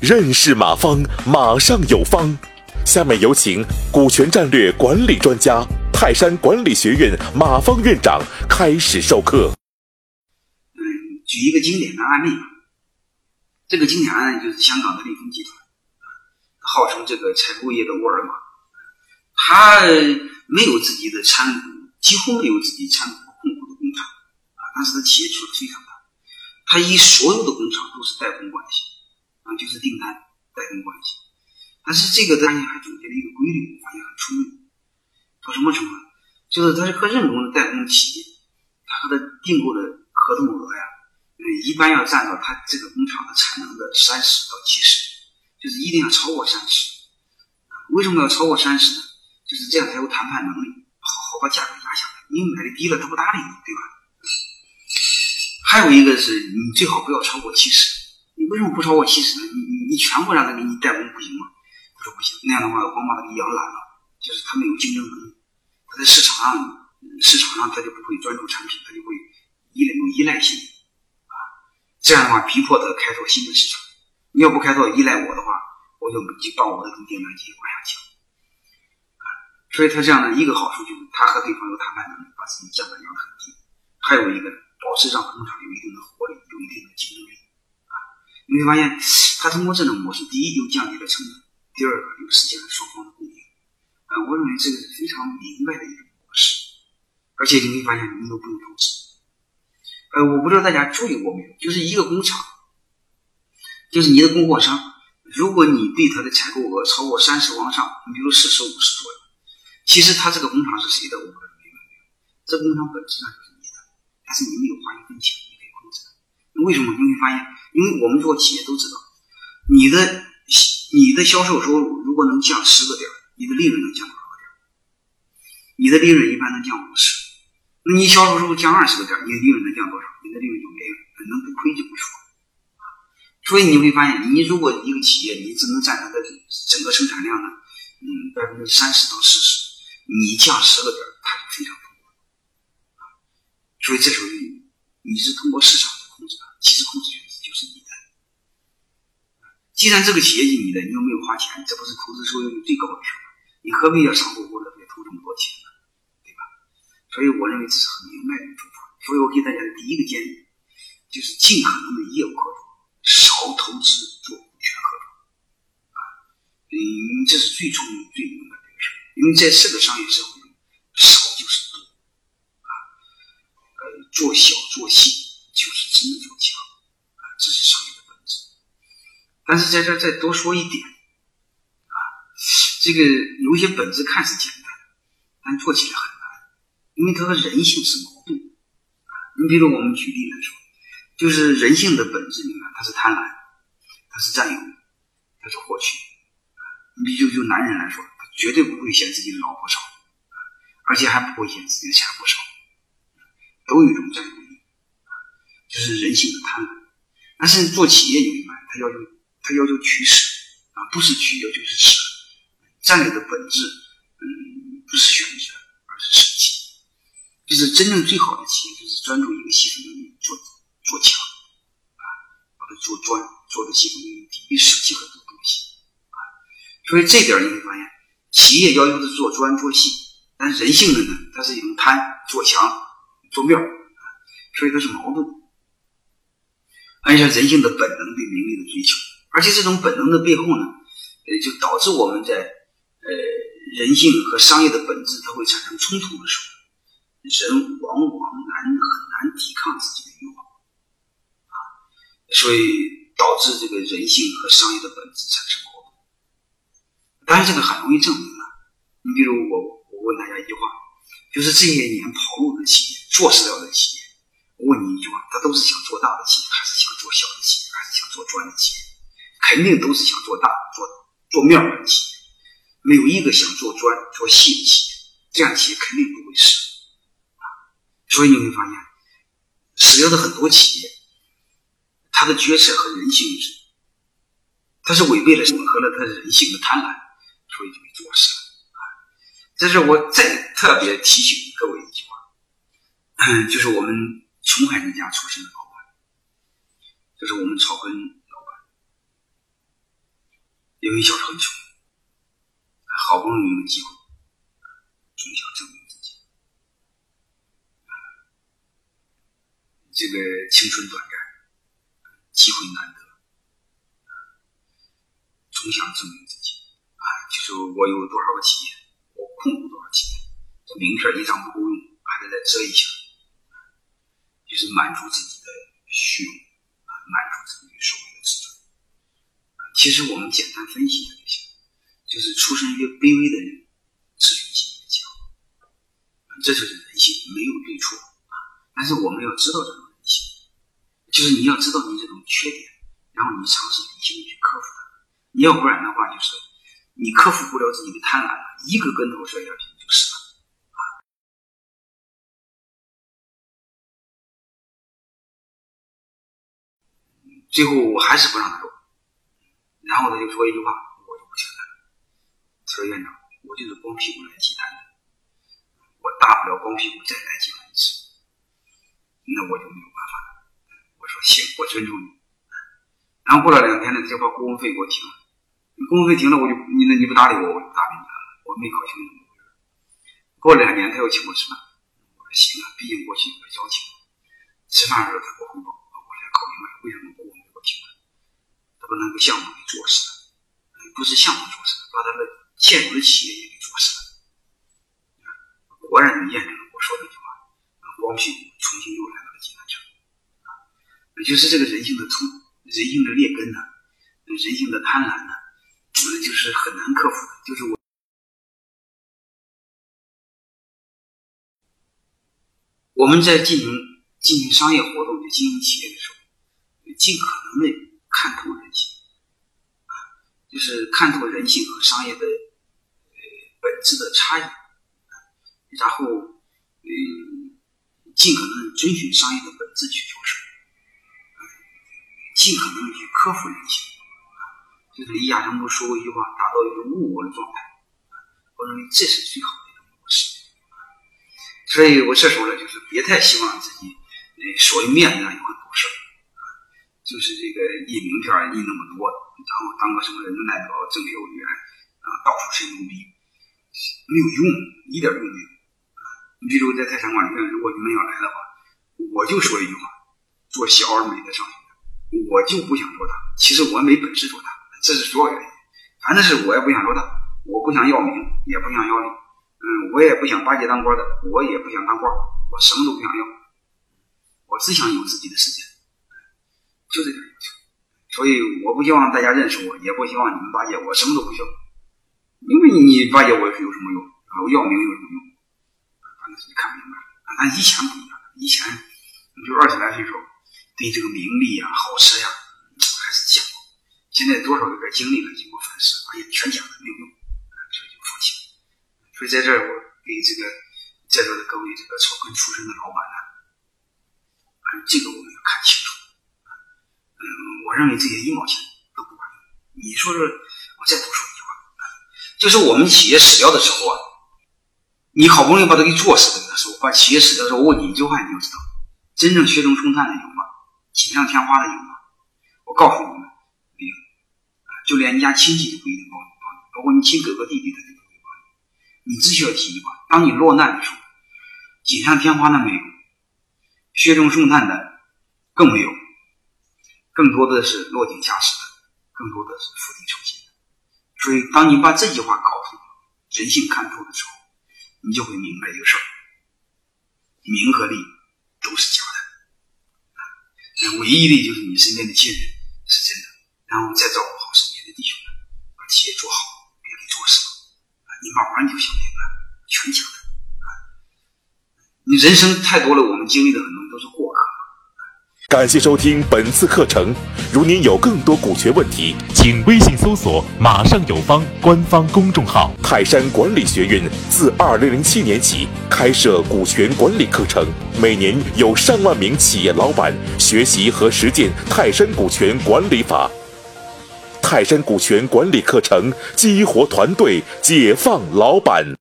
认识马方，马上有方。下面有请股权战略管理专家、泰山管理学院马方院长开始授课。举一个经典的案例。这个经典案例就是香港的利丰集团，号称这个采购业的沃尔玛，他没有自己的参股，几乎没有自己参股控股的工厂啊，但是他企业出的非常，他以所有的工厂都是代工关系啊，就是订单代工关系。但是这个大家还总结了一个规律，发现很出名。到什么程度？就是他是和任何的代工企业，他和他订购的合同额呀，嗯，一般要占到他这个工厂的产能的三十到七十，就是一定要超过三十。为什么要超过三十呢？就是这样才有谈判能力，好好把价格压下来。你买的低了，他不搭理你，对吧？还有一个是你最好不要超过七十。你为什么不超过七十呢？你你你全部让他给你代工不行吗？他说不行，那样的话光把他给养懒了，就是他没有竞争能力，他在市场上市场上他就不会专注产品，他就会依赖有依赖性啊，这样的话逼迫他开拓新的市场。你要不开拓依赖我的话，我就就把我的订单继续往下降啊。所以他这样的一个好处就是他和对方有谈判能力，把自己价格压得很低；还有一个呢保持让工厂有一定的活力，有一定的竞争力啊。你会发现他通过这种模式，第一又降低了成本。第二个又实现了双方的共赢，呃，我认为这个是非常明白的一种模式，而且你会发现你都不用投资，呃，我不知道大家注意过没有，就是一个工厂，就是你的供货商，如果你对他的采购额超过三十往上，比如四十五十左右，其实他这个工厂是谁的，我不知道明白没有？这工厂本质上就，但是你没有花一分钱，你可以控制。为什么？你会发现，因为我们做企业都知道，你的。你的销售收入如果能降十个点，你的利润能降多少个点？你的利润一般能降五十。那你销售收入降二十个点，你的利润能降多少？你的利润就没了，能不亏就不说。所以你会发现，你如果一个企业你只能占它的整个生产量呢，嗯，百分之三十到四十，你降十个点，所以这时候你你是通过市场的控制的，其实控制权就是你的。既然这个企业是你的，你又没有花钱，这不是投资收益率最高的时候？你何必要傻乎乎的再投这么多钱呢？对吧？所以我认为这是很明白的做法。所以我给大家的第一个建议就是尽可能的业务合作，少投资做股权合作啊。嗯，这是最聪明、最明白的一个事因为在这个商业社会中，少就是多啊。呃，做小做细就是真做强啊，这是商业的本质。但是在这再多说一点，啊，这个有一些本质看似简单，但做起来很难，因为它和人性是矛盾。啊，你比如我们举例来说，就是人性的本质，你看它是贪婪，它是占有，它是获取。你比如就男人来说，他绝对不会嫌自己的老婆少，而且还不会嫌自己的钱不少，都有一种占有欲，啊，就是人性的贪婪。但是做企业，你明白，他要求。他要求取舍啊，不是取，要求是舍。战略的本质，嗯，不是选择，而是舍弃。就是真正最好的企业，就是专注一个系统能力，做做强啊，把它做专，做的系统能力低，舍弃很多东西啊。所以这点你会发现，企业要求是做专做细，但是人性的呢，它是一种贪做强做妙啊，所以它是矛盾。按照人性的本能对名利的追求。而且这种本能的背后呢，呃，就导致我们在呃人性和商业的本质它会产生冲突的时候，人往往难很难抵抗自己的欲望啊，所以导致这个人性和商业的本质产生矛盾。当然，这个很容易证明啊。你比如我，我问大家一句话，就是这些年跑路的企业、做死了的企业，我问你一句话，他都是想做大的企业，还是想做小的企业，还是想做专的企业？肯定都是想做大、做做面的企业，没有一个想做专、做细的企业。这样企业肯定不会死啊！所以你会发现，死掉的很多企业，他的决策和人性，他是违背了吻合了他人性的贪婪，所以就被做死了！这是我再特别提醒各位一句话，就是我们穷孩子家出身的老板，这是我们草根老板，因为小时候穷，好不容易有机会，总想证明自己。这个青春短暂，机会难得，总想证明自己。啊，就是我有多少个企业，控股多少钱，这名片一张不够用，还得再折一下，就是满足自己的虚荣啊。满足自己所谓的自尊。其实我们简单分析一下就行，就是出身越卑微的人，自尊心越强。这就是人性，没有对错啊。但是我们要知道这种人性，就是你要知道你这种缺点，然后你尝试理性的去克服它。你要不然的话，就是你克服不了自己的贪婪，一个跟头摔下去就死了。最后我还是不让他走，然后他就说一句话，我就不听了。他说：“院长，我就是光屁股来祭坛的，我大不了光屁股再来祭坛一次，那我就没有办法了。”我说：“行，我尊重你。”然后过了两天呢，他就把顾问费给我停了。顾问费停了，我就你那你不搭理我，我就不搭理你了。我没搞清楚。过两年，他又请我吃饭，我说：“行啊，毕竟过去有个交情。”吃饭的时候他给我汇报，我才搞明白为什么顾问。把那个项目给做死了，不是项目做死了，把他的现有的企业也给做死了。果然验证了我说那句话，光屁股重新又来到了济南城。也就是这个人性的突，人性的劣根呢，人性的贪婪呢，就是很难克服的。就是我，我们在进行进行商业活动、经营企业的时候，尽可能的。看透人性，啊，就是看透人性和商业的呃本质的差异，然后嗯，尽可能遵循商业的本质去做事，啊尽可能去克服人性，就是李亚成不说过一句话，达到一个无我的状态，我认为这是最好的一种模式，所以我这时候呢，就是别太希望自己呃所谓面子上有很多事儿。就是这个印名片印那么多，然后当个什么人民代表、政协委员啊，到处吹牛逼，没有用，一点用没有。你比如在泰山管理院，如果你们要来的话，我就说一句话：做小而美的商学，我就不想做大。其实我没本事做大，这是主要原因。反正是我也不想做大，我不想要名，也不想要利，嗯，我也不想巴结当官的，我也不想当官，我什么都不想要，我只想有自己的时间。就这点要求，所以我不希望大家认识我，也不希望你们巴结我，什么都不需要。因为你巴结我有什么用？啊，我要名有什么用？反正是你看明白了。啊，以前不一样，以前你就二十来岁时候，对这个名利呀、好吃呀，现在多少有点经历了，经过反思，发现全讲了，没有用，所以就放弃了。所以在这儿，我给这个在座的各位这个草根出身的老板呢，啊，这个我们要看清楚。嗯我认为这些一毛钱都不管用。你说说，我再多说一句话，就是我们企业死掉的时候啊，你好不容易把它给做死的时候，把企业死掉的时候，我问你一句话，你就知道，真正雪中送炭的有吗？锦上添花的有吗？我告诉你们，就连你家亲戚都不一定帮你，帮你，包括你亲哥哥弟弟，他都不会帮你。你只需要提一句话：当你落难的时候，锦上添花的没有，雪中送炭的更没有。更多的是落井下石的，更多的是釜底抽薪的。所以，当你把这句话搞透，人性看透的时候，你就会明白一个事儿：名和利都是假的，唯一的就是你身边的亲人是真的。然后再照顾好事企业做好，别给做死。你慢慢就想明白，全假的。你人生太多了，我们经历的很多都是过客。感谢收听本次课程。如您有更多股权问题，请微信搜索“马上有方”官方公众号。泰山管理学院自二零零七年起开设股权管理课程，每年有上万名企业老板学习和实践泰山股权管理法。泰山股权管理课程激活团队，解放老板。